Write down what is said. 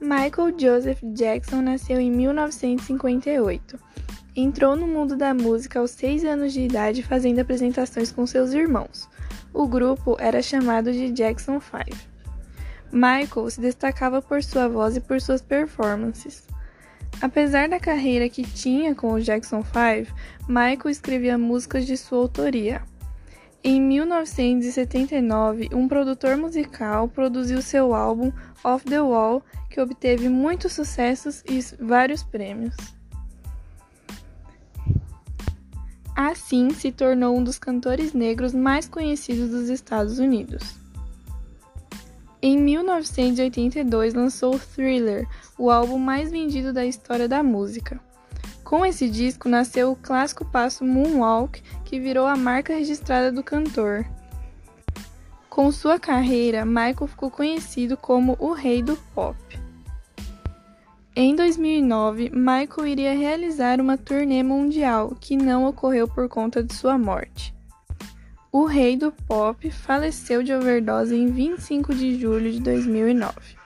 Michael Joseph Jackson nasceu em 1958. Entrou no mundo da música aos 6 anos de idade fazendo apresentações com seus irmãos. O grupo era chamado de Jackson 5. Michael se destacava por sua voz e por suas performances. Apesar da carreira que tinha com o Jackson 5, Michael escrevia músicas de sua autoria. Em 1979, um produtor musical produziu seu álbum Off the Wall, que obteve muitos sucessos e vários prêmios. Assim, se tornou um dos cantores negros mais conhecidos dos Estados Unidos. Em 1982, lançou Thriller, o álbum mais vendido da história da música. Com esse disco nasceu o clássico passo Moonwalk, que virou a marca registrada do cantor. Com sua carreira, Michael ficou conhecido como o rei do pop. Em 2009, Michael iria realizar uma turnê mundial, que não ocorreu por conta de sua morte. O rei do pop faleceu de overdose em 25 de julho de 2009.